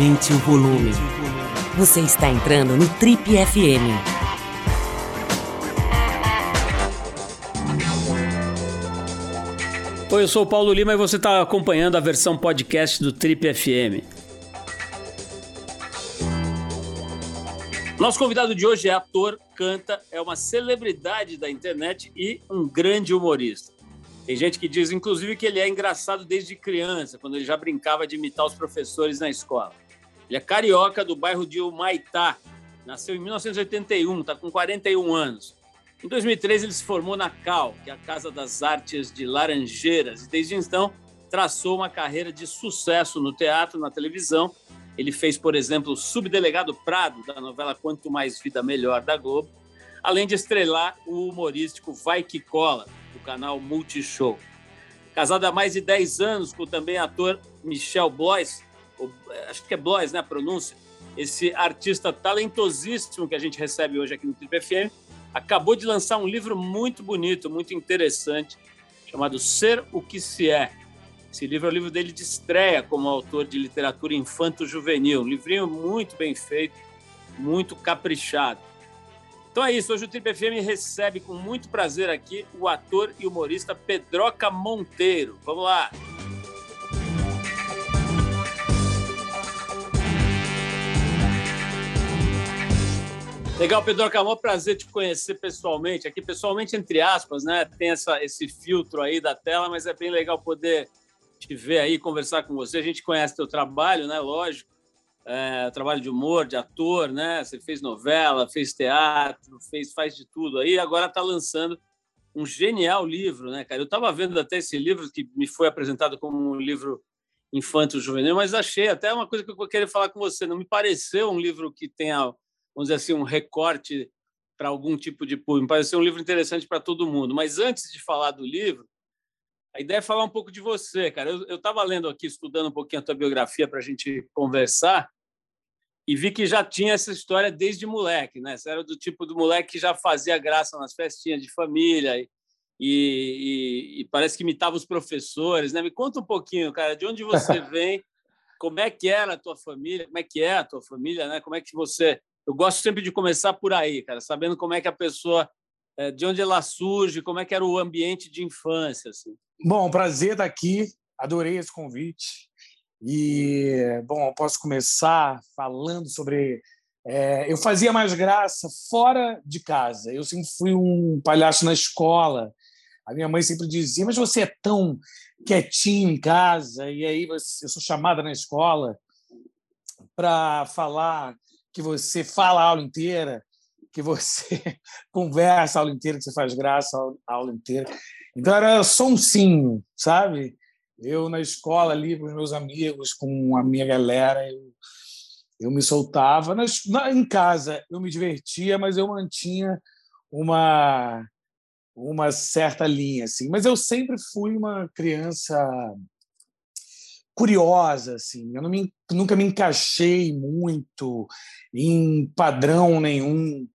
Aumente o volume. Você está entrando no Trip FM. Oi, eu sou o Paulo Lima e você está acompanhando a versão podcast do Trip FM. Nosso convidado de hoje é ator, canta, é uma celebridade da internet e um grande humorista. Tem gente que diz, inclusive, que ele é engraçado desde criança, quando ele já brincava de imitar os professores na escola. Ele é carioca do bairro de Humaitá, nasceu em 1981, está com 41 anos. Em 2003, ele se formou na CAL, que é a Casa das Artes de Laranjeiras, e desde então traçou uma carreira de sucesso no teatro, na televisão. Ele fez, por exemplo, o Subdelegado Prado, da novela Quanto Mais Vida Melhor, da Globo, além de estrelar o humorístico Vai Que Cola, do canal Multishow. Casado há mais de 10 anos com também ator Michel Blois, acho que é Blois, né, a pronúncia, esse artista talentosíssimo que a gente recebe hoje aqui no Trip FM, acabou de lançar um livro muito bonito, muito interessante, chamado Ser o que se é. Esse livro é o livro dele de estreia como autor de literatura infanto-juvenil, um livrinho muito bem feito, muito caprichado. Então é isso, hoje o Trip FM recebe com muito prazer aqui o ator e humorista Pedroca Monteiro. Vamos lá! Legal, Pedro Camão, prazer te conhecer pessoalmente. Aqui, pessoalmente, entre aspas, né? Tem essa, esse filtro aí da tela, mas é bem legal poder te ver aí, conversar com você. A gente conhece teu trabalho, né? Lógico é, trabalho de humor, de ator, né? Você fez novela, fez teatro, fez faz de tudo aí. Agora está lançando um genial livro, né, cara? Eu estava vendo até esse livro que me foi apresentado como um livro infanto-juvenil, mas achei até uma coisa que eu queria falar com você. Não me pareceu um livro que tenha, vamos dizer assim, um recorte para algum tipo de público. Me pareceu um livro interessante para todo mundo. Mas antes de falar do livro, a ideia é falar um pouco de você, cara. Eu estava lendo aqui, estudando um pouquinho a tua biografia para a gente conversar, e vi que já tinha essa história desde moleque, né? Você era do tipo do moleque que já fazia graça nas festinhas de família e, e, e, parece que imitava os professores, né? Me conta um pouquinho, cara, de onde você vem, como é que era a tua família, como é que é a tua família, né? Como é que você... Eu gosto sempre de começar por aí, cara, sabendo como é que a pessoa, eh, de onde ela surge, como é que era o ambiente de infância, assim. Bom, prazer estar aqui. Adorei esse convite. E, bom, eu posso começar falando sobre. É, eu fazia mais graça fora de casa. Eu sempre fui um palhaço na escola. A minha mãe sempre dizia: Mas você é tão quietinho em casa, e aí eu sou chamada na escola para falar que você fala a aula inteira, que você conversa a aula inteira, que você faz graça a aula inteira. Então era sonsinho, sabe? Eu na escola ali com os meus amigos, com a minha galera, eu, eu me soltava. Na, em casa eu me divertia, mas eu mantinha uma uma certa linha assim. Mas eu sempre fui uma criança curiosa assim. Eu me, nunca me encaixei muito em padrão nenhum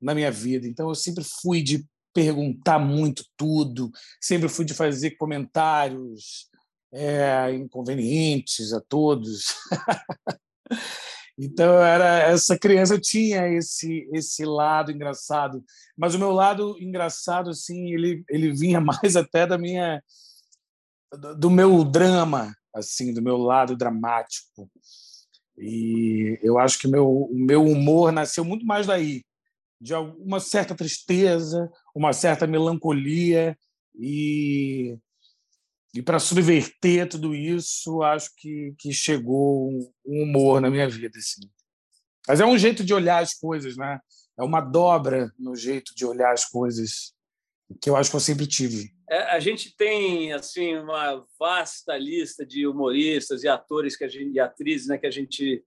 na minha vida. Então eu sempre fui de perguntar muito tudo, sempre fui de fazer comentários é, inconvenientes a todos. então era essa criança tinha esse esse lado engraçado, mas o meu lado engraçado assim ele ele vinha mais até da minha do meu drama assim do meu lado dramático e eu acho que meu o meu humor nasceu muito mais daí de uma certa tristeza, uma certa melancolia e e para subverter tudo isso, acho que, que chegou um humor na minha vida. Assim. Mas é um jeito de olhar as coisas, né? É uma dobra no jeito de olhar as coisas que eu acho que eu sempre tive. É, a gente tem assim uma vasta lista de humoristas e atores que a gente, e atrizes né, que a gente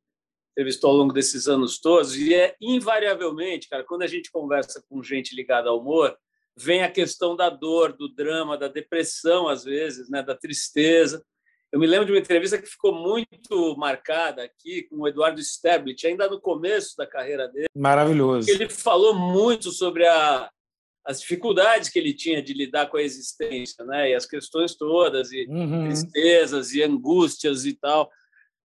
entrevistou ao longo desses anos todos, e é invariavelmente, cara, quando a gente conversa com gente ligada ao humor, vem a questão da dor, do drama, da depressão, às vezes, né, da tristeza. Eu me lembro de uma entrevista que ficou muito marcada aqui com o Eduardo Sterblit, ainda no começo da carreira dele. Maravilhoso. Ele falou muito sobre a, as dificuldades que ele tinha de lidar com a existência, né? E as questões todas, e uhum. tristezas, e angústias e tal.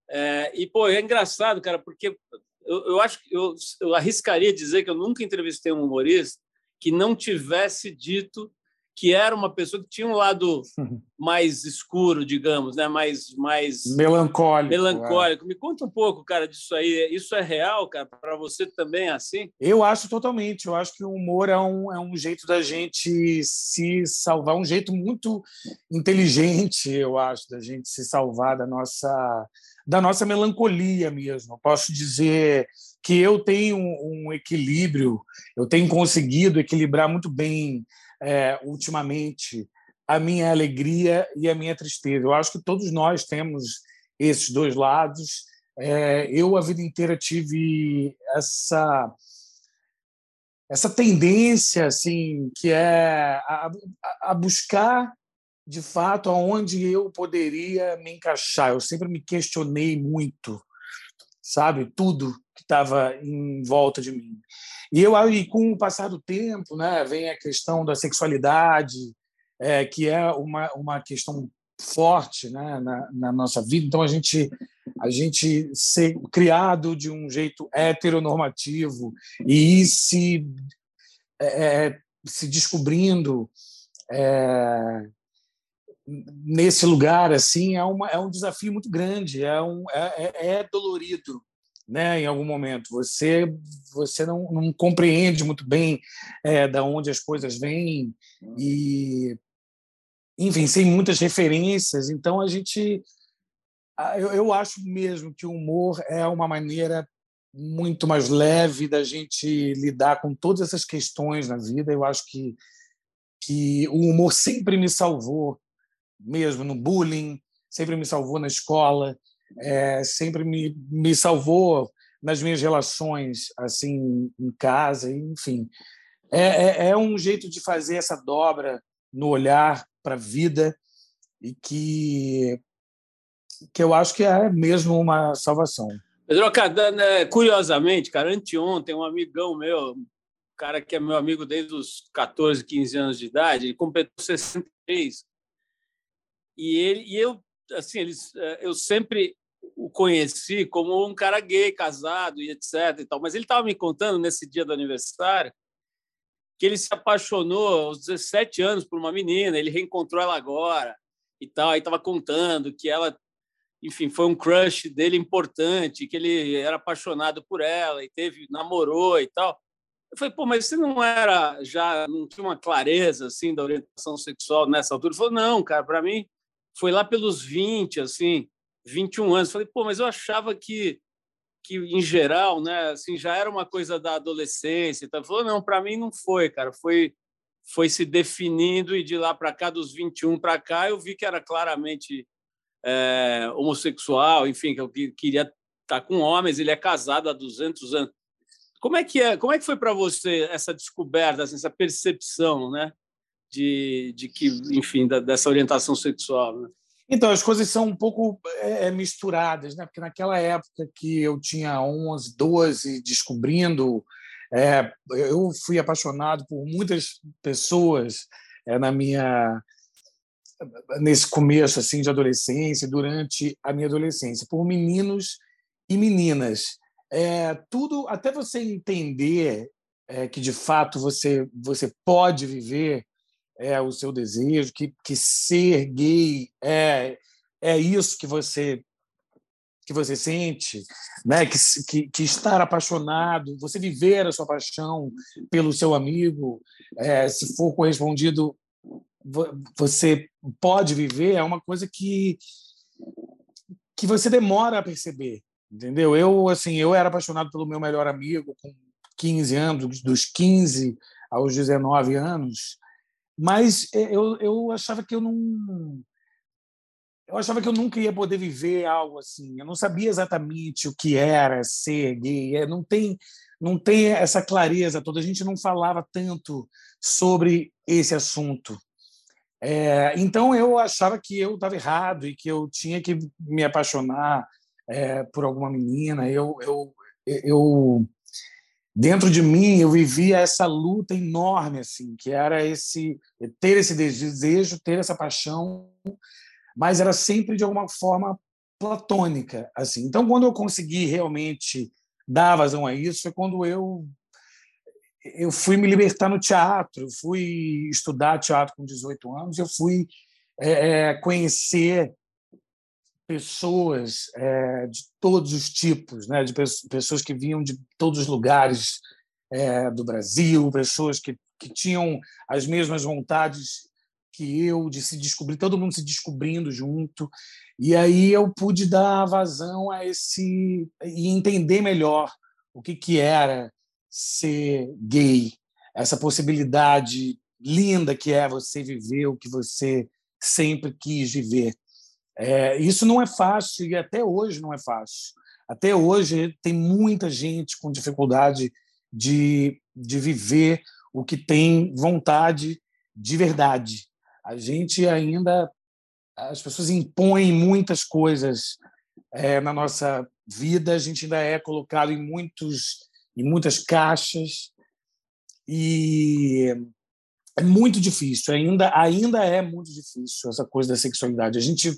É, e, pô, é engraçado, cara, porque eu, eu acho que eu, eu arriscaria dizer que eu nunca entrevistei um humorista que não tivesse dito que era uma pessoa que tinha um lado mais escuro, digamos, né? mais, mais melancólico. melancólico. É. Me conta um pouco, cara, disso aí. Isso é real, cara? Para você também é assim? Eu acho totalmente. Eu acho que o humor é um, é um jeito da gente se salvar, um jeito muito inteligente, eu acho, da gente se salvar da nossa da nossa melancolia mesmo. Eu posso dizer que eu tenho um equilíbrio, eu tenho conseguido equilibrar muito bem é, ultimamente a minha alegria e a minha tristeza. Eu acho que todos nós temos esses dois lados. É, eu a vida inteira tive essa essa tendência assim que é a, a buscar de fato aonde eu poderia me encaixar. Eu sempre me questionei muito, sabe, tudo que estava em volta de mim. E eu aí com o passar do tempo, né, vem a questão da sexualidade, é, que é uma, uma questão forte né, na, na, nossa vida. Então a gente a gente ser criado de um jeito heteronormativo e ir se é, é se descobrindo é, nesse lugar assim é uma é um desafio muito grande é um é, é, é dolorido né, em algum momento. Você você não, não compreende muito bem é, da onde as coisas vêm e enfim, sem muitas referências. Então a gente eu, eu acho mesmo que o humor é uma maneira muito mais leve da gente lidar com todas essas questões na vida. Eu acho que que o humor sempre me salvou, mesmo no bullying, sempre me salvou na escola, é, sempre me, me salvou nas minhas relações assim em casa, enfim. É, é, é um jeito de fazer essa dobra no olhar para a vida e que, que eu acho que é mesmo uma salvação. Pedro, né, curiosamente, cara, anteontem, um amigão meu, um cara que é meu amigo desde os 14, 15 anos de idade, ele completou 63. E, ele, e eu assim, eles, eh, eu sempre o conheci como um cara gay, casado e etc. E tal. Mas ele estava me contando nesse dia do aniversário que ele se apaixonou aos 17 anos por uma menina, ele reencontrou ela agora e tal. Aí estava contando que ela, enfim, foi um crush dele importante, que ele era apaixonado por ela e teve namorou e tal. Eu falei, pô, mas você não era já não tinha uma clareza assim da orientação sexual nessa altura? Ele falou, não, cara, para mim foi lá pelos 20, assim, 21 anos. Falei, pô, mas eu achava que, que em geral, né, assim, já era uma coisa da adolescência. Então, falou, não, para mim não foi, cara. Foi, foi se definindo e de lá para cá, dos 21 para cá, eu vi que era claramente é, homossexual, enfim, que eu queria estar tá com homens. Ele é casado há 200 anos. Como é que é? Como é que foi para você essa descoberta, assim, essa percepção, né? De, de que, enfim, da, dessa orientação sexual. Né? Então, as coisas são um pouco é, é, misturadas, né? porque naquela época que eu tinha 11, 12, descobrindo, é, eu fui apaixonado por muitas pessoas é, na minha nesse começo assim de adolescência, durante a minha adolescência, por meninos e meninas. É, tudo até você entender é, que de fato você você pode viver é o seu desejo, que, que ser gay é, é isso que você que você sente, né? que, que, que estar apaixonado, você viver a sua paixão pelo seu amigo, é, se for correspondido, você pode viver, é uma coisa que, que você demora a perceber, entendeu? Eu, assim, eu era apaixonado pelo meu melhor amigo com 15 anos, dos 15 aos 19 anos, mas é, eu, eu achava que eu não eu achava que eu nunca ia poder viver algo assim. Eu não sabia exatamente o que era ser gay. É, não tem, não tem essa clareza toda. A gente não falava tanto sobre esse assunto. É, então eu achava que eu estava errado e que eu tinha que me apaixonar é, por alguma menina. Eu, eu, eu dentro de mim eu vivia essa luta enorme assim que era esse ter esse desejo ter essa paixão mas era sempre de alguma forma platônica, assim. Então, quando eu consegui realmente dar vazão a isso, foi quando eu eu fui me libertar no teatro, eu fui estudar teatro com 18 anos, eu fui é, conhecer pessoas é, de todos os tipos, né? de pessoas que vinham de todos os lugares é, do Brasil, pessoas que, que tinham as mesmas vontades que eu de se descobrir, todo mundo se descobrindo junto. E aí eu pude dar vazão a esse e entender melhor o que, que era ser gay, essa possibilidade linda que é você viver o que você sempre quis viver. É, isso não é fácil e até hoje não é fácil. Até hoje tem muita gente com dificuldade de, de viver o que tem vontade de verdade. A gente ainda, as pessoas impõem muitas coisas é, na nossa vida, a gente ainda é colocado em muitos em muitas caixas e é muito difícil, ainda ainda é muito difícil essa coisa da sexualidade. A gente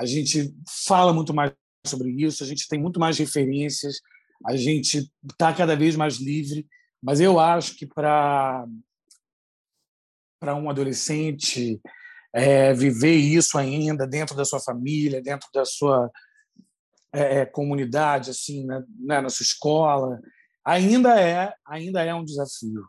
a gente fala muito mais sobre isso, a gente tem muito mais referências, a gente está cada vez mais livre, mas eu acho que para para um adolescente é, viver isso ainda dentro da sua família, dentro da sua é, é comunidade, assim, né, né, na sua escola, ainda é ainda é um desafio,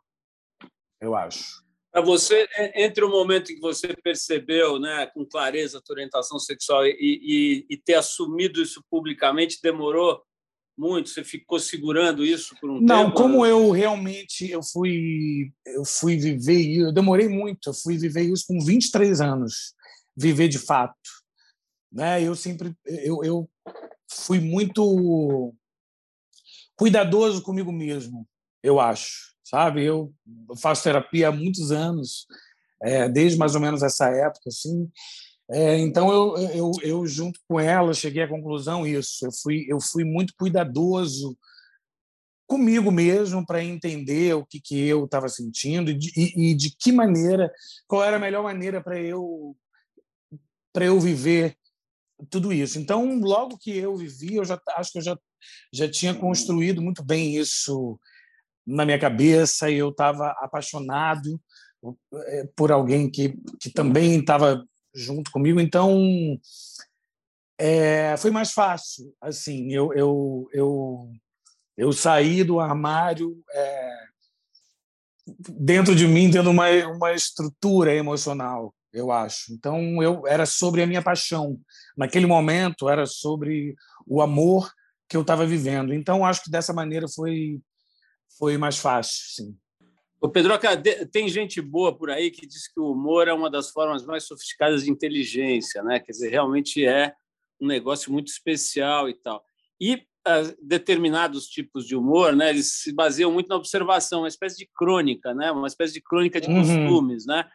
eu acho. Para você, entre o momento em que você percebeu né, com clareza a tua orientação sexual e, e, e, ter assumido isso publicamente, demorou muito? Você ficou segurando isso por um Não, tempo? Não, como eu realmente eu fui, eu fui viver isso, eu demorei muito, eu fui viver isso com 23 anos, viver de fato. Né? Eu sempre eu, eu fui muito cuidadoso comigo mesmo, eu acho sabe? Eu faço terapia há muitos anos, é, desde mais ou menos essa época, assim. É, então eu, eu, eu junto com ela cheguei à conclusão isso. Eu fui eu fui muito cuidadoso comigo mesmo para entender o que que eu estava sentindo e de, e, de que maneira, qual era a melhor maneira para eu para eu viver tudo isso. Então, logo que eu vivi, eu já acho que eu já já tinha construído muito bem isso na minha cabeça e eu estava apaixonado eh, por alguém que, que também estava junto comigo. Então, é, foi mais fácil. Assim, eu, eu, eu, eu saí do armário é, dentro de mim, tendo uma, uma estrutura emocional, eu acho. Então, eu era sobre a minha paixão. Naquele momento, era sobre o amor que eu estava vivendo. Então, acho que dessa maneira foi foi mais fácil, sim. O Pedro, tem gente boa por aí que diz que o humor é uma das formas mais sofisticadas de inteligência, né? Quer dizer, realmente é um negócio muito especial e tal. E uh, determinados tipos de humor, né? Eles se baseiam muito na observação, uma espécie de crônica, né? Uma espécie de crônica de uhum. costumes, né?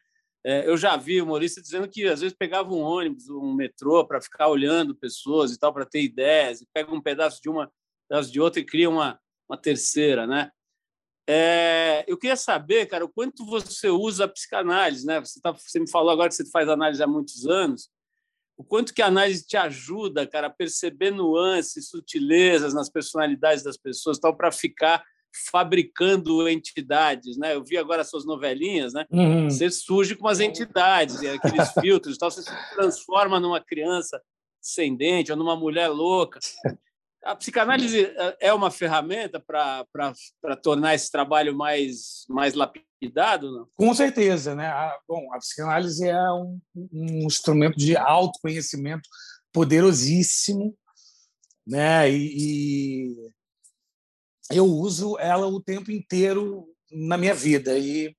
É, eu já vi humorista dizendo que às vezes pegava um ônibus, um metrô para ficar olhando pessoas e tal, para ter ideias, e pega um pedaço de uma, um pedaço de outra e cria uma, uma terceira, né? É, eu queria saber, cara, o quanto você usa a psicanálise, né? Você, tá, você me falou agora que você faz análise há muitos anos. O quanto que a análise te ajuda, cara, a perceber nuances, sutilezas nas personalidades das pessoas, tal, para ficar fabricando entidades, né? Eu vi agora as suas novelinhas, né? Uhum. Você surge com as entidades, aqueles filtros, tal, você se transforma numa criança sem dente ou numa mulher louca. A psicanálise eh, é uma ferramenta para tornar esse trabalho mais, mais lapidado? Não? Com certeza. Né? A, bom, a psicanálise é um, um instrumento de autoconhecimento poderosíssimo, né? E, e, eu uso ela o tempo inteiro na minha vida e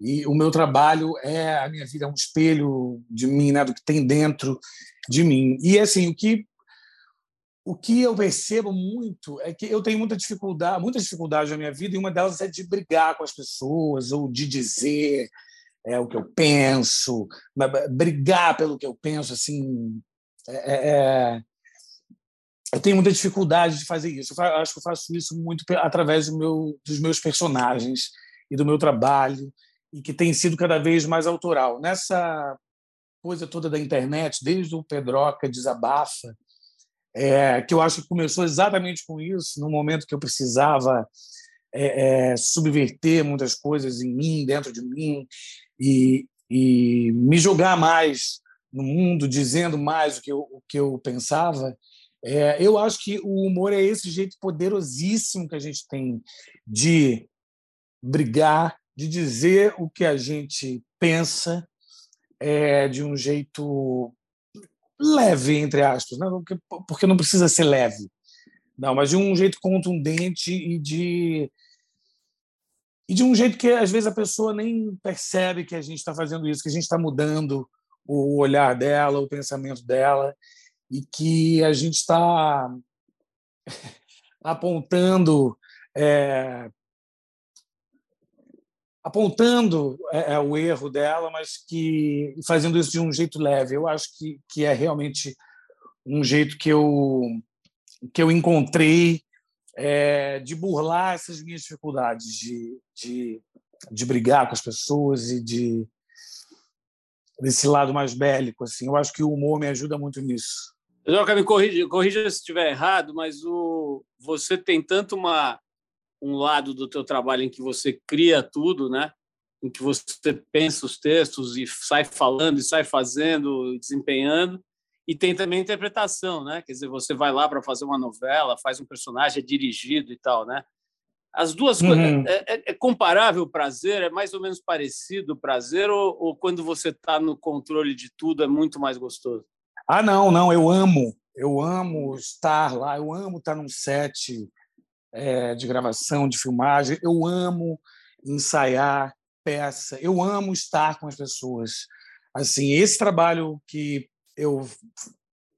e o meu trabalho é a minha vida é um espelho de mim, né, do que tem dentro de mim. E assim, o que o que eu percebo muito é que eu tenho muita dificuldade, muita dificuldade na minha vida, e uma delas é de brigar com as pessoas ou de dizer é, o que eu penso, brigar pelo que eu penso, assim, é, é, é, eu tenho muita dificuldade de fazer isso. Eu acho que eu faço isso muito através do meu, dos meus personagens e do meu trabalho, e que tem sido cada vez mais autoral. Nessa coisa toda da internet, desde o Pedroca Desabafa, é, que eu acho que começou exatamente com isso, no momento que eu precisava é, é, subverter muitas coisas em mim, dentro de mim, e, e me jogar mais no mundo, dizendo mais o que eu, o que eu pensava. É, eu acho que o humor é esse jeito poderosíssimo que a gente tem de brigar, de dizer o que a gente pensa é, de um jeito leve, entre aspas, né? porque, porque não precisa ser leve, não, mas de um jeito contundente e de e de um jeito que às vezes a pessoa nem percebe que a gente está fazendo isso, que a gente está mudando o olhar dela, o pensamento dela, e que a gente está apontando é, apontando é, é, o erro dela, mas que fazendo isso de um jeito leve. Eu acho que, que é realmente um jeito que eu que eu encontrei é, de burlar essas minhas dificuldades, de, de, de brigar com as pessoas e de desse lado mais bélico. Assim, eu acho que o humor me ajuda muito nisso. Joca, me corrija, corrija se estiver errado, mas o, você tem tanto uma um lado do teu trabalho em que você cria tudo, né? Em que você pensa os textos e sai falando e sai fazendo, e desempenhando, e tem também a interpretação, né? Quer dizer, você vai lá para fazer uma novela, faz um personagem é dirigido e tal, né? As duas uhum. coisas é, é, é, comparável o prazer, é mais ou menos parecido o prazer ou, ou quando você está no controle de tudo é muito mais gostoso? Ah, não, não, eu amo, eu amo estar lá, eu amo estar num set, é, de gravação, de filmagem. Eu amo ensaiar peça. Eu amo estar com as pessoas. Assim, esse trabalho que eu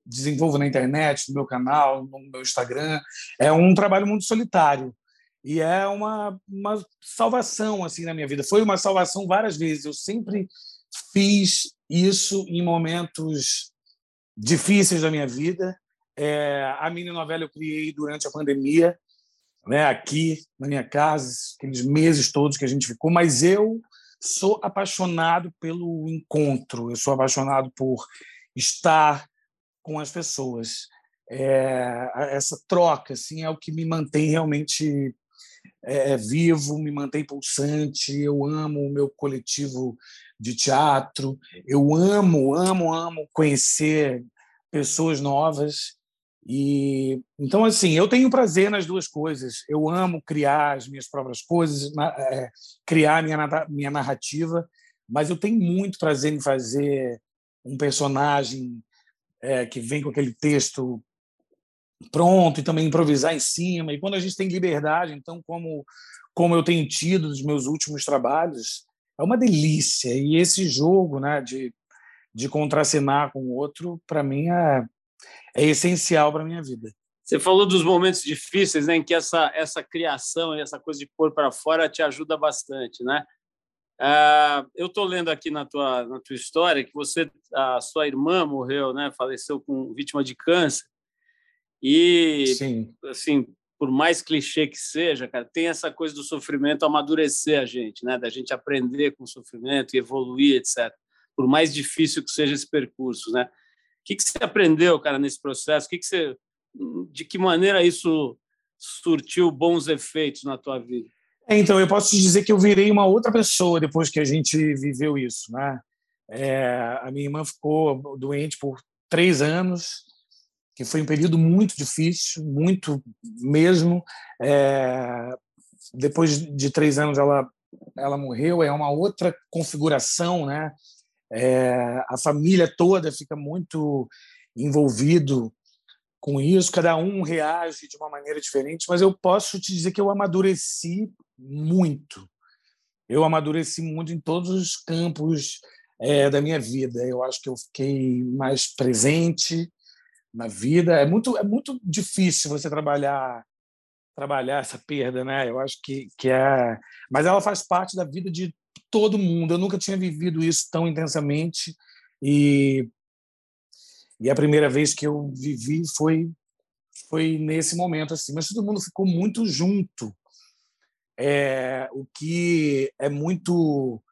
desenvolvo na internet, no meu canal, no meu Instagram, é um trabalho muito solitário e é uma, uma salvação assim na minha vida. Foi uma salvação várias vezes. Eu sempre fiz isso em momentos difíceis da minha vida. É, a mini novela eu criei durante a pandemia né, aqui na minha casa, aqueles meses todos que a gente ficou, mas eu sou apaixonado pelo encontro, eu sou apaixonado por estar com as pessoas. É, essa troca assim, é o que me mantém realmente é, vivo, me mantém pulsante. Eu amo o meu coletivo de teatro, eu amo, amo, amo conhecer pessoas novas. E então assim, eu tenho prazer nas duas coisas. Eu amo criar as minhas próprias coisas, é, criar minha minha narrativa, mas eu tenho muito prazer em fazer um personagem é, que vem com aquele texto pronto e também improvisar em cima. E quando a gente tem liberdade, então como como eu tenho tido nos meus últimos trabalhos, é uma delícia. E esse jogo, né, de de contracenar com o outro, para mim é é essencial para minha vida. Você falou dos momentos difíceis, né, em que essa essa criação e essa coisa de pôr para fora te ajuda bastante, né? Uh, eu estou lendo aqui na tua na tua história que você a sua irmã morreu, né? Faleceu com vítima de câncer e Sim. assim por mais clichê que seja, cara, tem essa coisa do sofrimento amadurecer a gente, né? Da gente aprender com o sofrimento e evoluir, etc. Por mais difícil que seja esse percurso, né? Que, que você aprendeu, cara, nesse processo? Que, que você, de que maneira isso surtiu bons efeitos na tua vida? É, então, eu posso te dizer que eu virei uma outra pessoa depois que a gente viveu isso, né? É, a minha irmã ficou doente por três anos, que foi um período muito difícil, muito mesmo. É, depois de três anos ela ela morreu, é uma outra configuração, né? É, a família toda fica muito envolvido com isso, cada um reage de uma maneira diferente, mas eu posso te dizer que eu amadureci muito. Eu amadureci muito em todos os campos é, da minha vida. Eu acho que eu fiquei mais presente na vida. É muito é muito difícil você trabalhar trabalhar essa perda, né? Eu acho que que é, mas ela faz parte da vida de todo mundo. Eu nunca tinha vivido isso tão intensamente e e a primeira vez que eu vivi foi foi nesse momento assim. Mas todo mundo ficou muito junto, é, o que é muito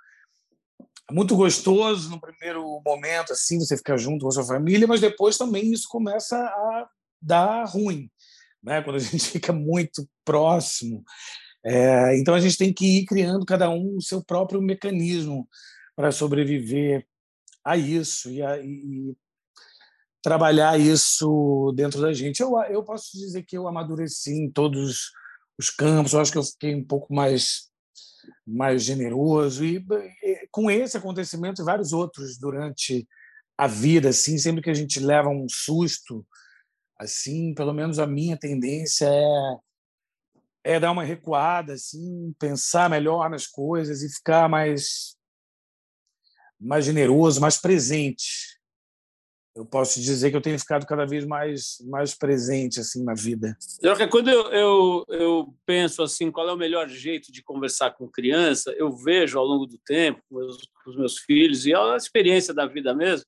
muito gostoso no primeiro momento assim você ficar junto com a sua família, mas depois também isso começa a dá ruim, né? quando a gente fica muito próximo. É, então a gente tem que ir criando cada um o seu próprio mecanismo para sobreviver a isso e, a, e, trabalhar isso dentro da gente. Eu, eu posso dizer que eu amadureci em todos os campos, eu acho que eu fiquei um pouco mais mais generoso e, e com esse acontecimento e vários outros durante a vida assim sempre que a gente leva um susto assim pelo menos a minha tendência é é dar uma recuada assim pensar melhor nas coisas e ficar mais mais generoso mais presente eu posso dizer que eu tenho ficado cada vez mais mais presente assim na vida. Quando eu, eu, eu penso assim, qual é o melhor jeito de conversar com criança, eu vejo ao longo do tempo com, meus, com os meus filhos e a experiência da vida mesmo,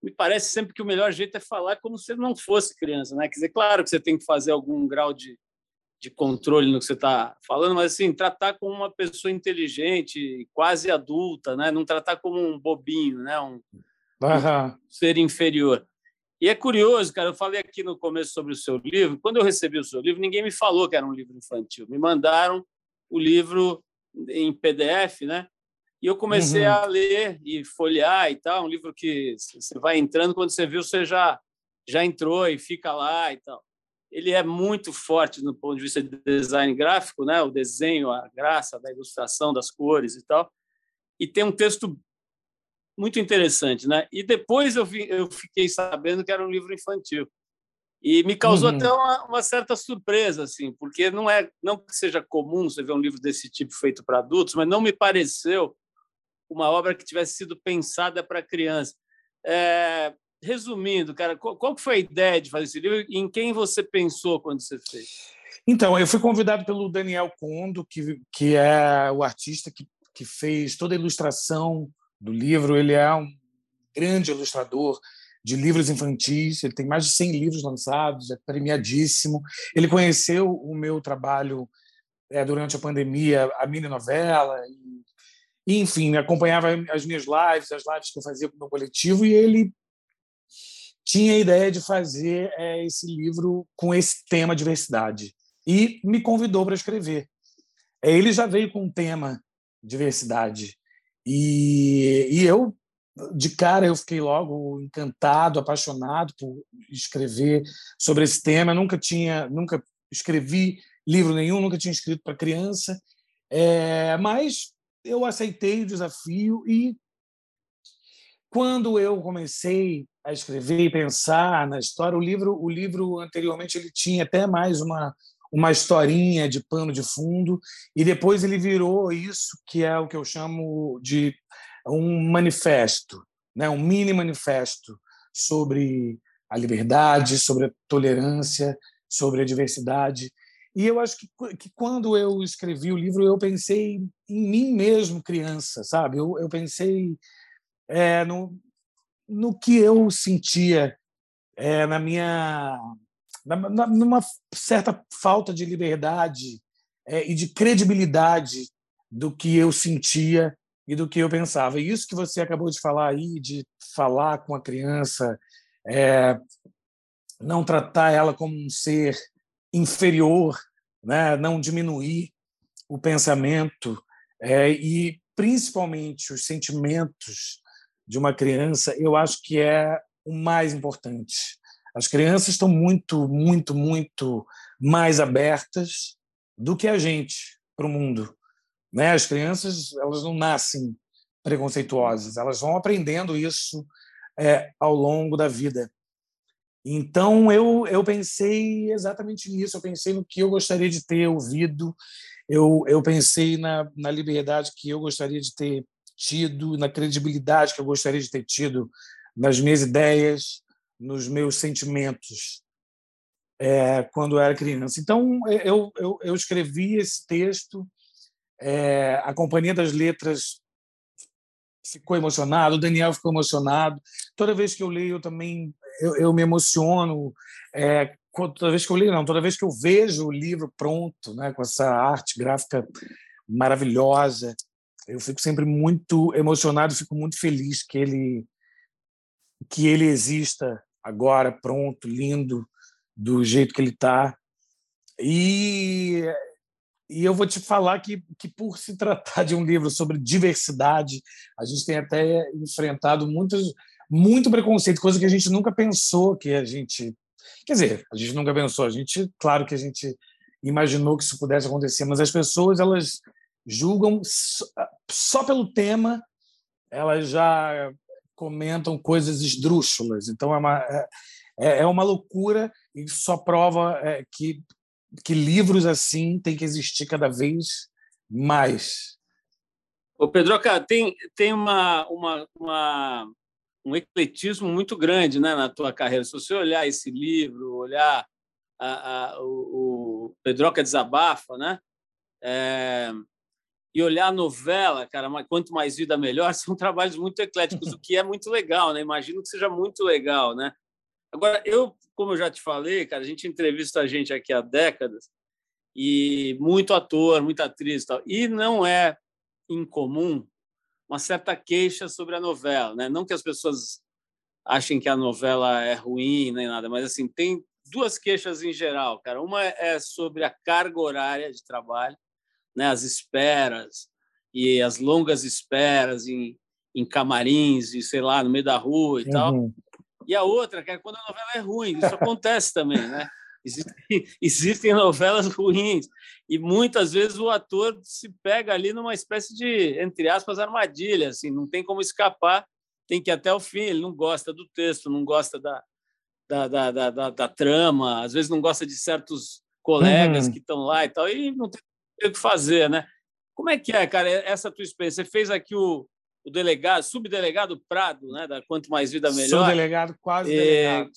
me parece sempre que o melhor jeito é falar como se não fosse criança, né? Quer dizer, claro que você tem que fazer algum grau de, de controle no que você está falando, mas assim tratar como uma pessoa inteligente, quase adulta, né? Não tratar como um bobinho, né? Um, uhum. ser inferior. E é curioso, cara, eu falei aqui no começo sobre o seu livro. Quando eu recebi o seu livro, ninguém me falou que era um livro infantil. Me mandaram o livro em PDF, né? E eu comecei uhum. a ler e folhear e tal. Um livro que você vai entrando, quando você viu, você já, já entrou e fica lá e tal. Ele é muito forte no ponto de vista de design gráfico, né? O desenho, a graça da ilustração, das cores e tal. E tem um texto muito interessante, né? E depois eu, vi, eu fiquei sabendo que era um livro infantil e me causou uhum. até uma, uma, certa surpresa, assim, porque não é não que seja comum você ver um livro desse tipo feito para adultos, mas não me pareceu uma obra que tivesse sido pensada para criança. É, resumindo, cara, qual, qual foi a ideia de fazer esse livro e em quem você pensou quando você fez? Então, eu fui convidado pelo Daniel Condo, que, que é o artista que, que fez toda a ilustração do livro. Ele é um grande ilustrador de livros infantis, ele tem mais de 100 livros lançados, é premiadíssimo. Ele conheceu o meu trabalho é, durante a pandemia, a mini novela, enfim, acompanhava as minhas lives, as lives que eu fazia com o meu coletivo, e ele tinha a ideia de fazer é, esse livro com esse tema diversidade e me convidou para escrever. É, ele já veio com o tema diversidade e, e eu, de cara, eu fiquei logo encantado, apaixonado por escrever sobre esse tema. Eu nunca tinha, nunca escrevi livro nenhum, nunca tinha escrito para criança, é, mas eu aceitei o desafio e quando eu comecei a escrever e pensar na história, o livro, o livro anteriormente ele tinha até mais uma uma historinha de pano de fundo, e depois ele virou isso que é o que eu chamo de um manifesto, né? um mini manifesto sobre a liberdade, sobre a tolerância, sobre a diversidade. E eu acho que, que quando eu escrevi o livro, eu pensei em mim mesmo, criança, sabe? Eu, eu pensei é, no, no que eu sentia é, na minha numa certa falta de liberdade é, e de credibilidade do que eu sentia e do que eu pensava. E isso que você acabou de falar aí, de falar com a criança, é, não tratar ela como um ser inferior, né? não diminuir o pensamento é, e principalmente os sentimentos de uma criança, eu acho que é o mais importante. As crianças estão muito, muito, muito mais abertas do que a gente para o mundo. Né? As crianças elas não nascem preconceituosas, elas vão aprendendo isso é, ao longo da vida. Então eu, eu pensei exatamente nisso, eu pensei no que eu gostaria de ter ouvido, eu, eu pensei na, na liberdade que eu gostaria de ter tido, na credibilidade que eu gostaria de ter tido nas minhas ideias, nos meus sentimentos é, quando eu era criança. Então, é, eu, eu, eu escrevi esse texto, é, a Companhia das Letras ficou emocionado, o Daniel ficou emocionado. Toda vez que eu leio, eu também eu, eu me emociono. É, toda vez que eu leio, não, toda vez que eu vejo o livro pronto, né, com essa arte gráfica maravilhosa, eu fico sempre muito emocionado, fico muito feliz que ele que ele exista agora pronto, lindo, do jeito que ele está. E, e eu vou te falar que, que, por se tratar de um livro sobre diversidade, a gente tem até enfrentado muitos, muito preconceito, coisa que a gente nunca pensou que a gente. Quer dizer, a gente nunca pensou, a gente, claro que a gente imaginou que isso pudesse acontecer, mas as pessoas elas julgam só pelo tema, elas já comentam coisas esdrúxulas. Então é uma, é, é, é uma loucura e só prova é, que, que livros assim têm que existir cada vez mais. Ô Pedro, cara, tem, tem uma, uma, uma, um ecletismo muito grande né, na tua carreira. Se você olhar esse livro, olhar a, a, o, o Pedroca Desabafa, né? É, e olhar novela, cara, quanto mais vida melhor, são trabalhos muito ecléticos, o que é muito legal, né? Imagino que seja muito legal, né? Agora, eu, como eu já te falei, cara, a gente entrevista a gente aqui há décadas e muito ator, muita atriz e tal, e não é incomum uma certa queixa sobre a novela, né? Não que as pessoas achem que a novela é ruim nem nada, mas assim tem duas queixas em geral, cara. Uma é sobre a carga horária de trabalho, né? As esperas e as longas esperas em, em camarins e sei lá no meio da rua e uhum. tal. E a outra, que é quando a novela é ruim, isso acontece também, né? Existem, existem novelas ruins e muitas vezes o ator se pega ali numa espécie de, entre aspas, armadilha, assim, não tem como escapar, tem que ir até o fim. Ele não gosta do texto, não gosta da, da, da, da, da, da trama, às vezes não gosta de certos colegas uhum. que estão lá e tal, e não tem o que fazer, né? Como é que é, cara, essa tua experiência? Você fez aqui o, o delegado, subdelegado Prado, né, da Quanto Mais Vida Melhor. Subdelegado, quase delegado.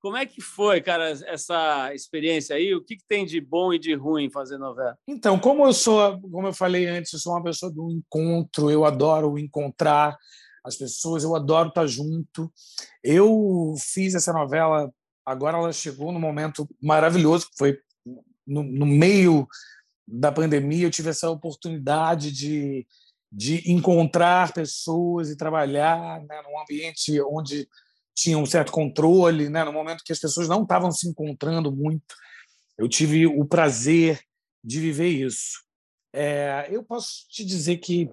Como é que foi, cara, essa experiência aí? O que, que, tem de bom e de ruim fazer novela? Então, como eu sou, como eu falei antes, eu sou uma pessoa do encontro, eu adoro encontrar, as pessoas, eu adoro estar junto. Eu fiz essa novela, agora ela chegou num momento maravilhoso, que foi no, no meio da pandemia, eu tive essa oportunidade de, de encontrar pessoas e trabalhar né, num ambiente onde tinha um certo controle, né, no momento que as pessoas não estavam se encontrando muito. Eu tive o prazer de viver isso. É, eu posso te dizer que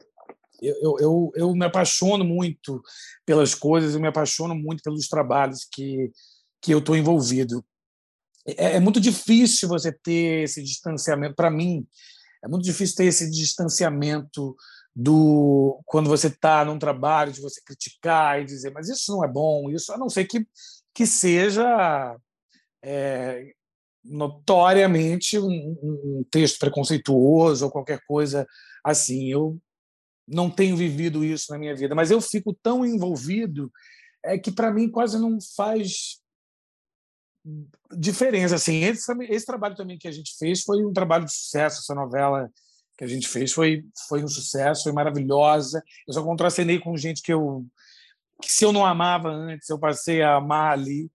eu, eu, eu me apaixono muito pelas coisas, eu me apaixono muito pelos trabalhos que, que eu estou envolvido. É, é muito difícil você ter esse distanciamento, para mim, é muito difícil ter esse distanciamento do quando você está num trabalho de você criticar e dizer mas isso não é bom isso a não ser que que seja é, notoriamente um, um, texto preconceituoso ou qualquer coisa assim. Eu não tenho vivido isso na minha vida, mas eu fico tão envolvido é que para mim quase não faz diferença assim. Esse, esse trabalho também que a gente fez foi um trabalho de sucesso, essa novela que a gente fez foi foi um sucesso, foi maravilhosa. Eu só contracenei com gente que eu que se eu não amava antes, eu passei a amar ali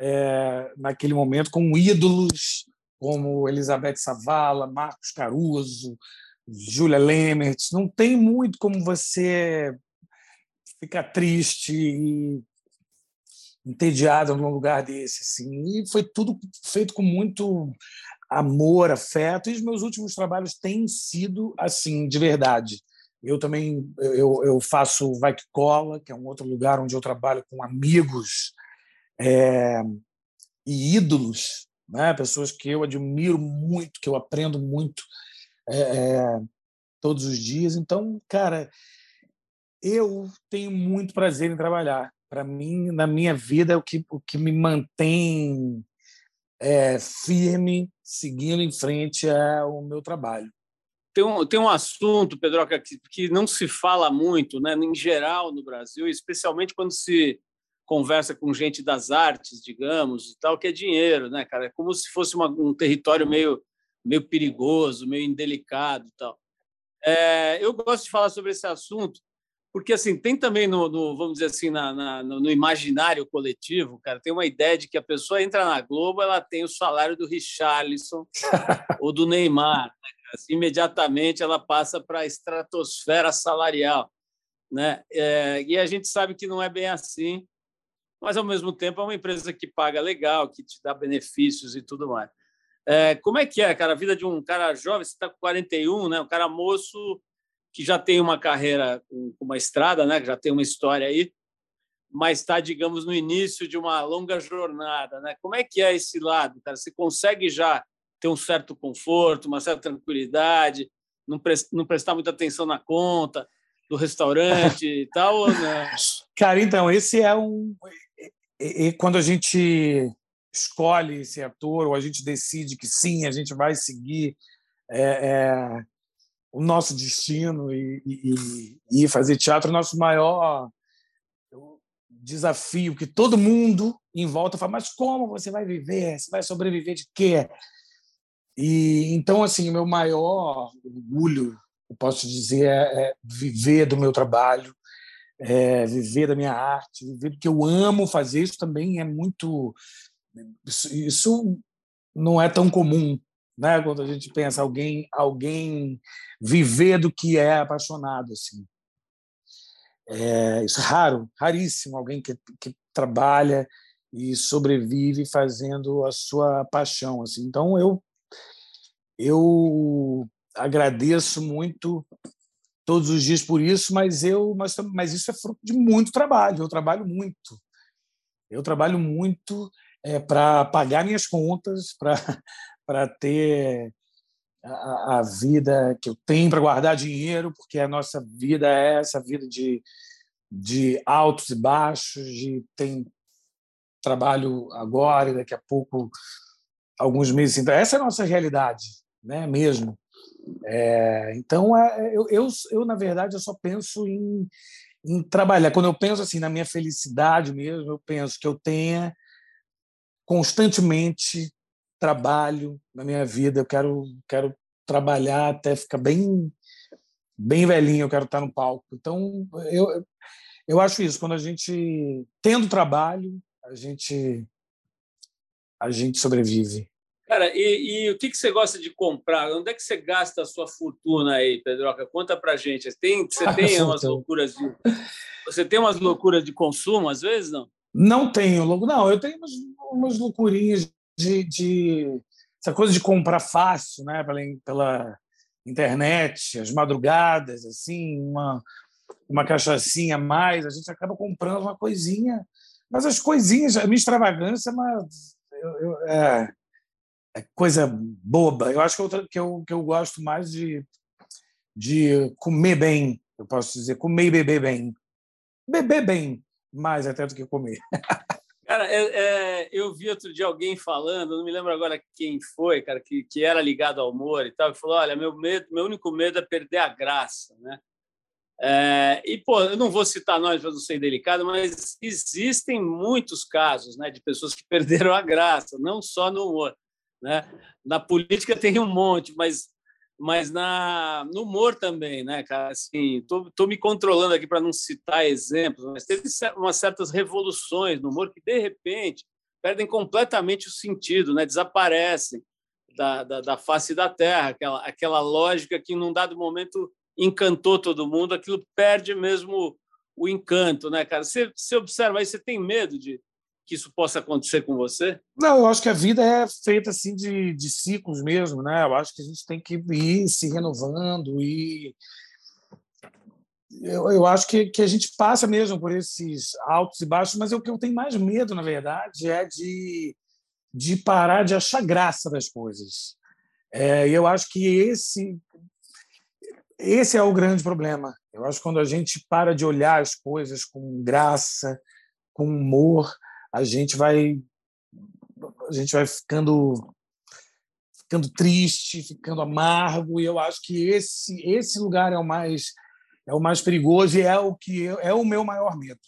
é, naquele momento com ídolos como Elizabeth Savala, Marcos Caruso, Julia Lemert, não tem muito como você ficar triste e entediado num lugar desse. Assim. E foi tudo feito com muito amor, afeto, e os meus últimos trabalhos têm sido assim, de verdade. Eu também eu, eu faço Vai Que Cola, que é um outro lugar onde eu trabalho com amigos é, e ídolos, né? pessoas que eu admiro muito, que eu aprendo muito é, é, todos os dias. Então, cara, eu tenho muito prazer em trabalhar. Para mim, na minha vida, o que, o que me mantém é, firme, seguindo em frente, é o meu trabalho. Tem um, tem um assunto, Pedro, que, que não se fala muito, né, em geral, no Brasil, especialmente quando se conversa com gente das artes, digamos, e tal, que é dinheiro, né, cara? É como se fosse uma, um território meio meio perigoso, meio indelicado, tal. É, eu gosto de falar sobre esse assunto porque assim tem também no, no vamos dizer assim na, na, no imaginário coletivo, cara, tem uma ideia de que a pessoa entra na Globo, ela tem o salário do Richarlison ou do Neymar, né? assim, imediatamente ela passa para a estratosfera salarial, né? É, e a gente sabe que não é bem assim mas ao mesmo tempo é uma empresa que paga legal, que te dá benefícios e tudo mais. É, como é que é, cara, a vida de um cara jovem? Você está com 41, né? Um cara moço que já tem uma carreira com uma estrada, né? Que já tem uma história aí, mas está, digamos, no início de uma longa jornada, né? Como é que é esse lado, cara? Você consegue já ter um certo conforto, uma certa tranquilidade, não, não prestar muita atenção na conta do restaurante e tal? Cara, então, esse é um... E, quando a gente escolhe esse ator ou a gente decide que sim, a gente vai seguir é, é, o nosso destino e, e, e, fazer teatro, nosso maior desafio, que todo mundo em volta fala, mas como você vai viver? Você vai sobreviver de quê? E então, assim, o meu maior orgulho, eu posso dizer, é, é viver do meu trabalho, é viver da minha arte, viver do que eu amo fazer. Isso também é muito. Isso não é tão comum, né? Quando a gente pensa alguém, alguém viver do que é apaixonado, assim. É, isso é raro, raríssimo, alguém que, que trabalha e sobrevive fazendo a sua paixão, assim. Então eu eu agradeço muito todos os dias por isso, mas eu mas, mas isso é fruto de muito trabalho. Eu trabalho muito. Eu trabalho muito é, para pagar minhas contas, para para ter a, a, vida que eu tenho, para guardar dinheiro, porque a nossa vida é essa vida de, de altos e baixos, de tem trabalho agora e daqui a pouco alguns meses. Então, essa é a nossa realidade, né? Mesmo. É, então, é, eu, eu, eu, na verdade, eu só penso em, em trabalhar. Quando eu penso assim na minha felicidade mesmo, eu penso que eu tenha constantemente trabalho na minha vida. Eu quero, quero trabalhar até ficar bem, bem velhinho. Eu quero estar no palco. Então, eu, eu acho isso. Quando a gente tendo trabalho, a gente a gente sobrevive. Cara, e, e, o que, que você gosta de comprar? Onde é que você gasta a sua fortuna aí, Pedroca? Conta pra gente. Tem, você tem umas loucuras de. Você tem umas loucuras de consumo, às vezes, não? Não tenho, não. Eu tenho umas, umas loucurinhas de, de, essa coisa de comprar fácil, né? Pela, pela internet, as madrugadas, assim, uma uma cachaçinha a mais, a gente acaba comprando uma coisinha. Mas as coisinhas, a minha extravagância, mas eu, eu, é, é coisa boba. Eu acho que eu, que eu, que eu gosto mais de, de comer bem, eu posso dizer, comer e beber bem. Beber bem, mais até do que comer. Cara, é, é, eu vi outro dia alguém falando, não me lembro agora quem foi, cara, que, que era ligado ao humor e tal, que falou: olha, meu medo, meu único medo é perder a graça, né? É, e, pô, eu não vou citar nomes para não ser delicado, mas existem muitos casos né, de pessoas que perderam a graça, não só no humor. Né? Na política tem um monte, mas, mas na, no humor também, né, cara? Assim, tô, tô me controlando aqui para não citar exemplos, mas teve umas certas revoluções no humor que, de repente, perdem completamente o sentido, né? desaparecem da, da, da face da terra, aquela, aquela lógica que, num dado momento, encantou todo mundo, aquilo perde mesmo o encanto, né, cara? Você, você observa aí, você tem medo de, que isso possa acontecer com você? Não, eu acho que a vida é feita assim de, de ciclos mesmo, né? Eu acho que a gente tem que ir se renovando e eu, eu acho que, que a gente passa mesmo por esses altos e baixos, mas o que eu tenho mais medo, na verdade, é de, de parar de achar graça das coisas. É, eu acho que esse esse é o grande problema. Eu acho que quando a gente para de olhar as coisas com graça, com humor, a gente vai a gente vai ficando ficando triste, ficando amargo, e eu acho que esse esse lugar é o mais é o mais perigoso e é o que eu, é o meu maior medo.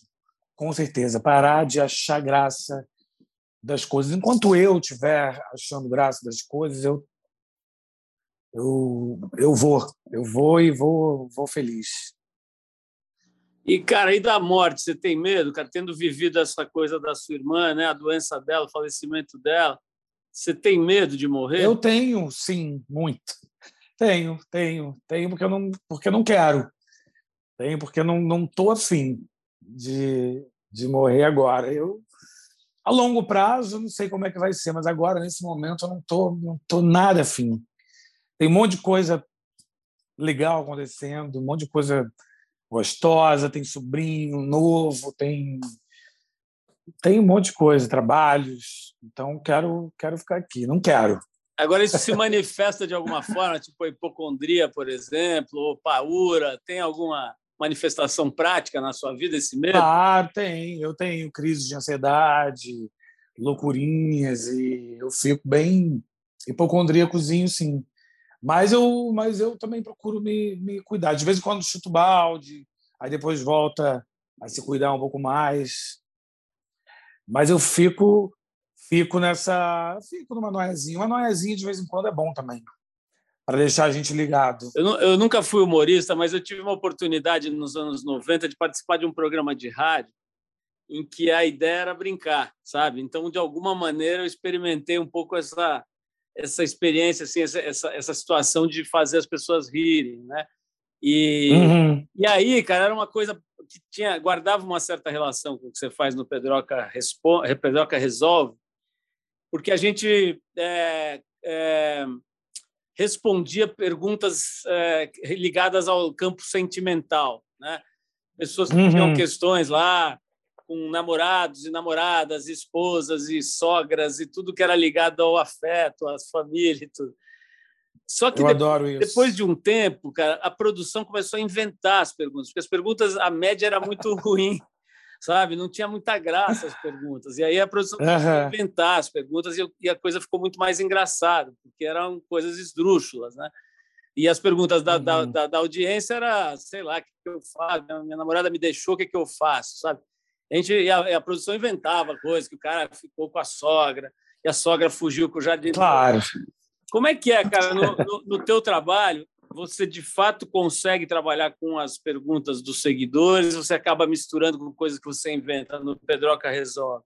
Com certeza, parar de achar graça das coisas. Enquanto eu estiver achando graça das coisas, eu eu eu vou, eu vou e vou vou feliz. E, cara, e da morte? Você tem medo, cara? Tendo vivido essa coisa da sua irmã, né? a doença dela, o falecimento dela, você tem medo de morrer? Eu tenho, sim, muito. Tenho, tenho, tenho, porque eu não, porque eu não quero. Tenho, porque eu não não afim de, de morrer agora. Eu a longo prazo, não sei como é que vai ser, mas agora, nesse momento, eu não estou não tô nada afim. Tem um monte de coisa legal acontecendo, um monte de coisa gostosa, tem sobrinho novo, tem tem um monte de coisa, trabalhos. Então, quero quero ficar aqui. Não quero. Agora, isso se manifesta de alguma forma, tipo hipocondria, por exemplo, ou paura? Tem alguma manifestação prática na sua vida esse medo? Ah, tem. Eu tenho crise de ansiedade, loucurinhas, e eu fico bem hipocondríacozinho, sim. Mas eu, mas eu também procuro me, me cuidar. De vez em quando chuto balde, aí depois volta a se cuidar um pouco mais. Mas eu fico fico nessa. Fico numa noiazinha. Uma noiazinha de vez em quando é bom também para deixar a gente ligado. Eu, eu, nunca fui humorista, mas eu tive uma oportunidade nos anos 90 de participar de um programa de rádio em que a ideia era brincar, sabe? Então, de alguma maneira, eu experimentei um pouco essa essa experiência, assim, essa, essa, essa situação de fazer as pessoas rirem, né? E, uhum. e aí, cara, era uma coisa que tinha guardava uma certa relação com o que você faz no Pedroca, Responde, Pedroca Resolve, porque a gente é, é, respondia perguntas é, ligadas ao campo sentimental, né? Pessoas que uhum. tinham questões lá com namorados e namoradas, esposas e sogras e tudo que era ligado ao afeto, às famílias e tudo. Só que depois, depois de um tempo, cara, a produção começou a inventar as perguntas, porque as perguntas, a média era muito ruim sabe? Não tinha muita graça as perguntas. E aí a produção começou a inventar as perguntas e, a coisa ficou muito mais engraçada, porque eram coisas esdrúxulas, né? E as perguntas da, uhum. da, da, da, audiência era, sei lá, o que, eu faço? Minha namorada me deixou, o que, que eu faço, sabe? A gente, e a, a, produção inventava coisas, que o cara ficou com a sogra, e a sogra fugiu com o jardim. Claro. Como é que é, cara, no, no, no teu trabalho? você de fato consegue trabalhar com as perguntas dos seguidores? Você acaba misturando com coisas que você inventa no Pedroca Resolve?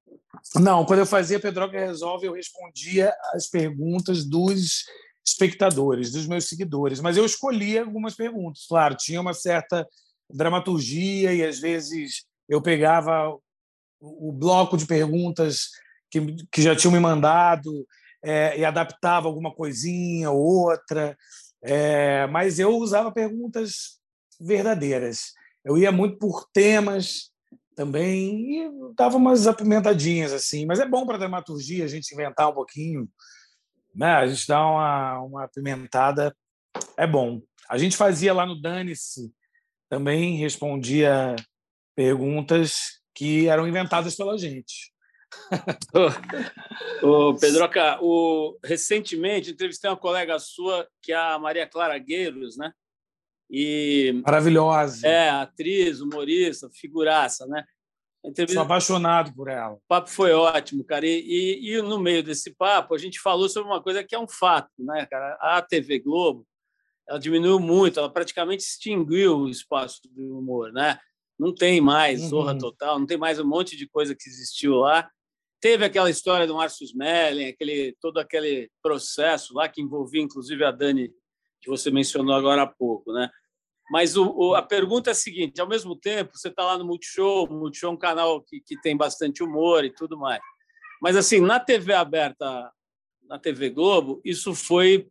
Não, quando eu fazia Pedroca Resolve, eu respondia as perguntas dos espectadores, dos meus seguidores, mas eu escolhia algumas perguntas. Claro, tinha uma certa dramaturgia e às vezes eu pegava o bloco de perguntas que, que já tinham me mandado é, e adaptava alguma coisinha ou outra. É, mas eu usava perguntas verdadeiras. Eu ia muito por temas também e dava umas apimentadinhas assim. Mas é bom para dramaturgia a gente inventar um pouquinho, né? A gente dá uma, uma apimentada, é bom. A gente fazia lá no Dane-se também respondia perguntas que eram inventadas pela gente o Pedroca, o, recentemente entrevistei uma colega sua, que é a Maria Clara Gueiros, né? E, Maravilhosa. É, atriz, humorista, figuraça, né? Entrevista... Sou apaixonado por ela. O papo foi ótimo, cara. E, e, e, no meio desse papo, a gente falou sobre uma coisa que é um fato, né, cara? A TV Globo, ela diminuiu muito, ela praticamente extinguiu o espaço do humor, né? Não tem mais Zorra uhum. Total, não tem mais um monte de coisa que existiu lá. Teve aquela história do Márcio Smelling, aquele, todo aquele processo lá que envolvia, inclusive, a Dani, que você mencionou agora há pouco. Né? Mas o, o, a pergunta é a seguinte: ao mesmo tempo, você está lá no Multishow, o Multishow é um canal que, que tem bastante humor e tudo mais. Mas, assim, na TV aberta, na TV Globo, isso foi,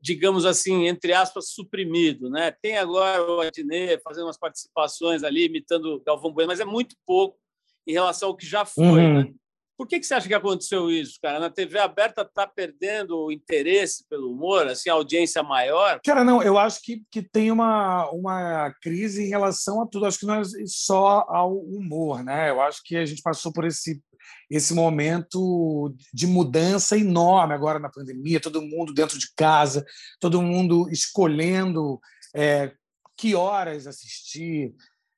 digamos assim, entre aspas, suprimido. Né? Tem agora o Adnet fazendo umas participações ali, imitando Galvão Bueno, mas é muito pouco em relação ao que já foi. Uhum. Né? Por que, que você acha que aconteceu isso, cara? Na TV aberta está perdendo o interesse pelo humor, assim, a audiência maior? Cara, não, eu acho que, que tem uma, uma crise em relação a tudo. Acho que não é só ao humor, né? Eu acho que a gente passou por esse, esse momento de mudança enorme agora na pandemia, todo mundo dentro de casa, todo mundo escolhendo é, que horas assistir,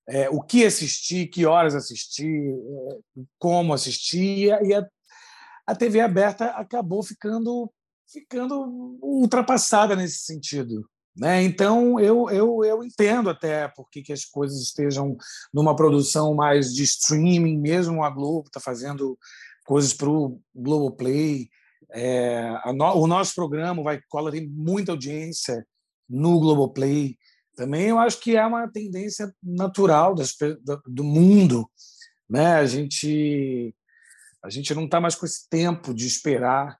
é, o que assistir, que horas assistir, é, como assistir, e a, a TV aberta acabou ficando ficando ultrapassada nesse sentido. Né? Então, eu, eu, eu entendo até por que as coisas estejam numa produção mais de streaming, mesmo a Globo está fazendo coisas para o Globoplay. É, no, o nosso programa, Vai Cola, tem muita audiência no Globoplay também eu acho que é uma tendência natural das, do mundo né? A gente a gente não está mais com esse tempo de esperar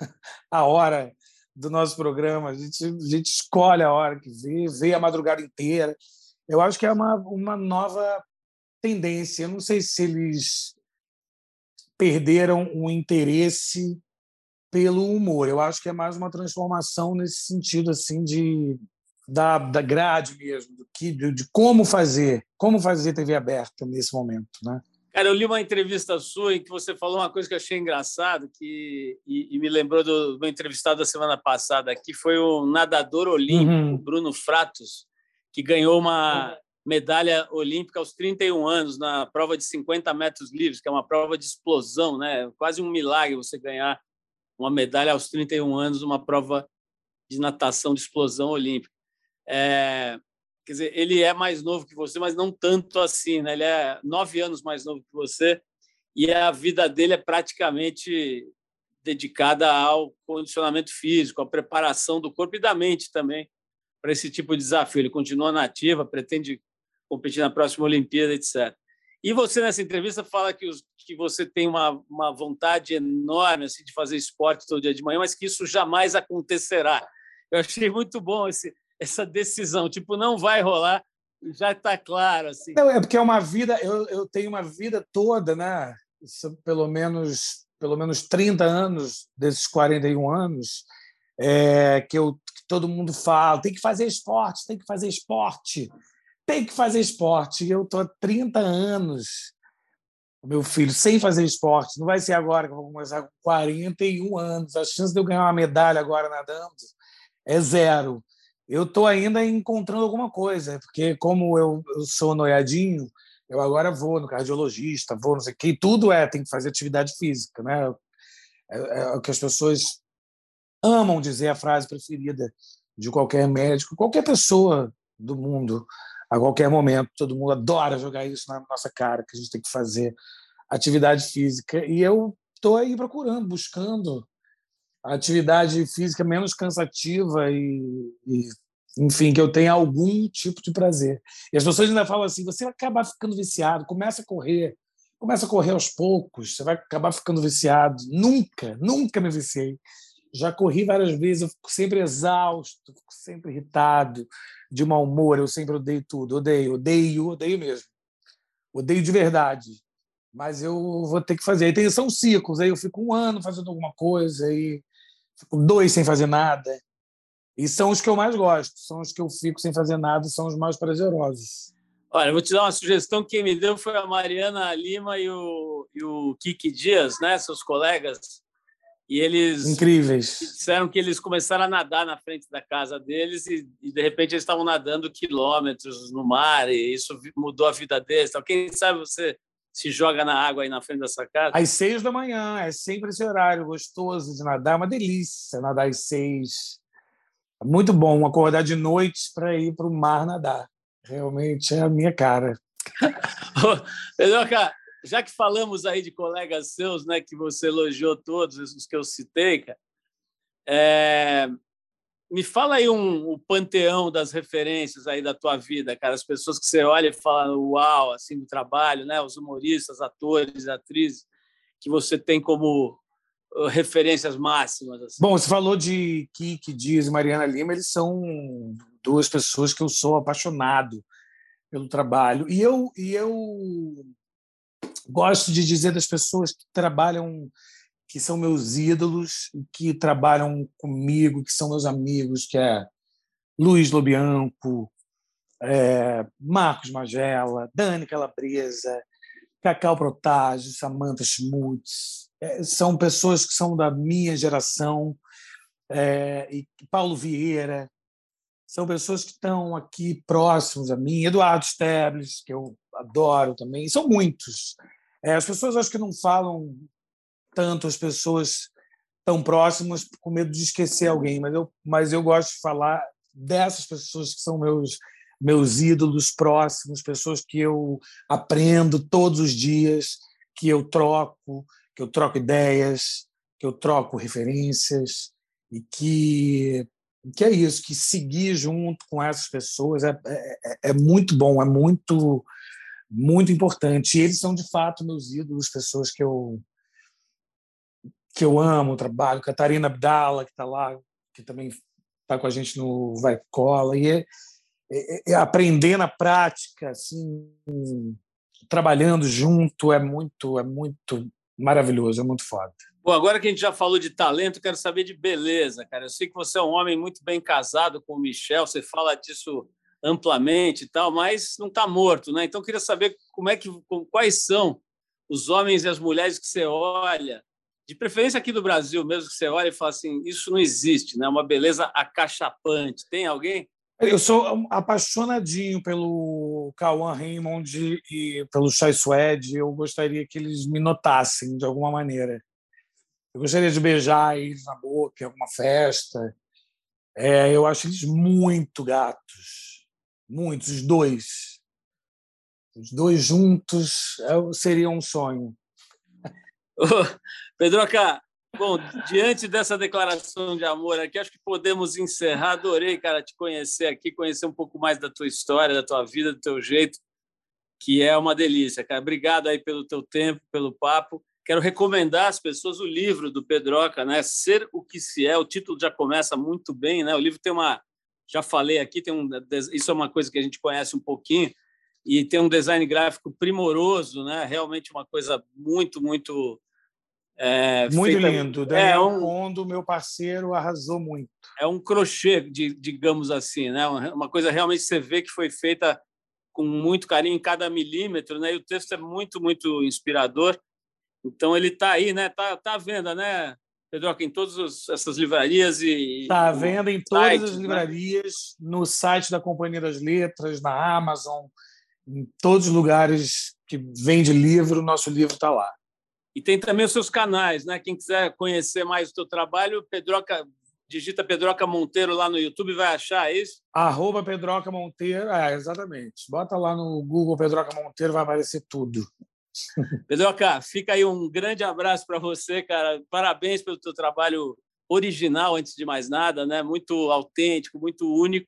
a hora do nosso programa. A gente, a gente escolhe a hora que vê, vê a madrugada inteira. Eu acho que é uma, uma nova tendência. Eu não sei se eles perderam o interesse pelo humor. Eu acho que é mais uma transformação nesse sentido assim de da, da grade mesmo, do que de, de como fazer, como fazer TV aberta nesse momento, né? Cara, eu li uma entrevista sua em que você falou uma coisa que eu achei engraçado que, e, e me lembrou do meu entrevistado da semana passada, que foi o nadador olímpico, uhum. Bruno Fratos, que ganhou uma medalha olímpica aos 31 anos na prova de 50 metros livres, que é uma prova de explosão, né? Quase um milagre você ganhar uma medalha aos 31 anos, uma prova de natação de explosão olímpica. É, quer dizer, ele é mais novo que você, mas não tanto assim, né? Ele é nove anos mais novo que você e a vida dele é praticamente dedicada ao condicionamento físico, à preparação do corpo e da mente também para esse tipo de desafio. Ele continua nativa, pretende competir na próxima Olimpíada, etc. E você, nessa entrevista, fala que, os, que você tem uma, uma vontade enorme assim, de fazer esporte todo dia de manhã, mas que isso jamais acontecerá. Eu achei muito bom esse, essa decisão, tipo, não vai rolar, já está claro. Assim. Não, é porque é uma vida, eu, eu tenho uma vida toda, né? pelo menos pelo menos 30 anos desses 41 anos é, que, eu, que todo mundo fala, tem que fazer esporte, tem que fazer esporte, tem que fazer esporte. E eu estou há 30 anos, meu filho, sem fazer esporte. Não vai ser agora que eu vou começar com 41 anos. A chance de eu ganhar uma medalha agora nadando é zero eu estou ainda encontrando alguma coisa, porque como eu, eu, sou noiadinho, eu agora vou no cardiologista, vou não sei o que, tudo é, tem que fazer atividade física, né? É, é o que as pessoas amam dizer a frase preferida de qualquer médico, qualquer pessoa do mundo, a qualquer momento, todo mundo adora jogar isso na nossa cara, que a gente tem que fazer atividade física. E eu estou aí procurando, buscando atividade física menos cansativa e, e, enfim, que eu tenha algum tipo de prazer. E as pessoas ainda falam assim: você vai acabar ficando viciado, começa a correr, começa a correr aos poucos, você vai acabar ficando viciado. Nunca, nunca me viciei. Já corri várias vezes, eu fico sempre exausto, fico sempre irritado, de mau humor, eu sempre odeio tudo, odeio, odeio, odeio mesmo. Odeio de verdade mas eu vou ter que fazer. Aí tem, são ciclos, aí eu fico um ano fazendo alguma coisa, aí fico dois sem fazer nada. E são os que eu mais gosto, são os que eu fico sem fazer nada, são os mais prazerosos. Olha, vou te dar uma sugestão. Quem me deu foi a Mariana Lima e o, e o Kiki Dias, né? seus colegas. E eles incríveis disseram que eles começaram a nadar na frente da casa deles e, e de repente eles estavam nadando quilômetros no mar e isso mudou a vida deles. Então, quem sabe você se joga na água aí na frente dessa casa? Às seis da manhã, é sempre esse horário gostoso de nadar, é uma delícia nadar às seis. É muito bom acordar de noite para ir para o mar nadar. Realmente é a minha cara. cara, já que falamos aí de colegas seus, né, que você elogiou todos, os que eu citei, cara, é, me fala aí um, o panteão das referências aí da tua vida, cara. As pessoas que você olha e fala, uau, assim, do trabalho, né? Os humoristas, atores, atrizes que você tem como uh, referências máximas. Assim. Bom, você falou de Kiki Dias e Mariana Lima, eles são duas pessoas que eu sou apaixonado pelo trabalho. E eu, e eu gosto de dizer das pessoas que trabalham que são meus ídolos, que trabalham comigo, que são meus amigos, que é Luiz Lobianco, é, Marcos Magela, Dani Calabresa, Cacau Protásio, Samantha Schmutz. É, são pessoas que são da minha geração, é, e Paulo Vieira. São pessoas que estão aqui próximos a mim. Eduardo Stebles, que eu adoro também. São muitos. É, as pessoas acho que não falam tanto as pessoas tão próximas com medo de esquecer alguém, mas eu, mas eu gosto de falar dessas pessoas que são meus meus ídolos próximos, pessoas que eu aprendo todos os dias, que eu troco, que eu troco ideias, que eu troco referências e que que é isso, que seguir junto com essas pessoas é, é, é muito bom, é muito muito importante. E eles são, de fato, meus ídolos, pessoas que eu que eu amo o trabalho. Catarina Abdala, que está lá, que também está com a gente no Vai Cola. E é, é, é aprender na prática, assim, trabalhando junto, é muito, é muito maravilhoso, é muito foda. Bom, agora que a gente já falou de talento, quero saber de beleza, cara. Eu sei que você é um homem muito bem casado com o Michel, você fala disso amplamente e tal, mas não está morto, né? Então, queria saber como é que, quais são os homens e as mulheres que você olha, de preferência aqui do Brasil mesmo, que você olha e fala assim, isso não existe, né? Uma beleza acachapante. Tem alguém? Eu sou apaixonadinho pelo Cauã Raymond e pelo Chai Suede. Eu gostaria que eles me notassem de alguma maneira. Eu gostaria de beijar eles na boca em alguma festa. É, eu acho eles muito gatos. Muitos, os dois. Os dois juntos é, seria um sonho. Pedroca, bom, diante dessa declaração de amor aqui, acho que podemos encerrar. Adorei, cara, te conhecer aqui, conhecer um pouco mais da tua história, da tua vida, do teu jeito, que é uma delícia, cara. Obrigado aí pelo teu tempo, pelo papo. Quero recomendar às pessoas o livro do Pedroca, né? Ser o que se é. O título já começa muito bem, né? O livro tem uma, já falei aqui, tem um, isso é uma coisa que a gente conhece um pouquinho e tem um design gráfico primoroso, né? Realmente uma coisa muito, muito é, muito feita, lindo. É Daniel é um, Condo, meu parceiro, arrasou muito. É um crochê, de, digamos assim, né? Uma coisa realmente você vê que foi feita com muito carinho em cada milímetro, né? E o texto é muito, muito inspirador. Então ele está aí, né? Tá, tá à venda, né, Pedro? Em todas essas livrarias e está à venda em todas site, as né? livrarias, né? no site da Companhia das Letras, na Amazon, em todos os lugares que vende livro, nosso livro está lá. E tem também os seus canais, né? Quem quiser conhecer mais o teu trabalho, Pedroca, digita Pedroca Monteiro lá no YouTube vai achar é isso? Arroba Pedroca Monteiro, é, exatamente. Bota lá no Google Pedroca Monteiro, vai aparecer tudo. Pedroca, fica aí um grande abraço para você, cara. Parabéns pelo teu trabalho original, antes de mais nada, né? Muito autêntico, muito único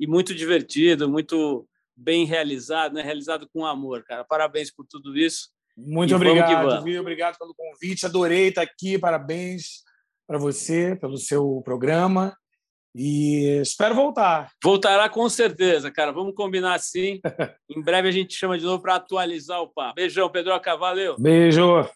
e muito divertido, muito bem realizado, né? Realizado com amor, cara. Parabéns por tudo isso. Muito e obrigado, viu? Obrigado pelo convite. Adorei estar aqui. Parabéns para você pelo seu programa. E espero voltar. Voltará com certeza, cara. Vamos combinar assim. em breve a gente chama de novo para atualizar o papo. Beijão, Pedroca. Valeu. Beijo.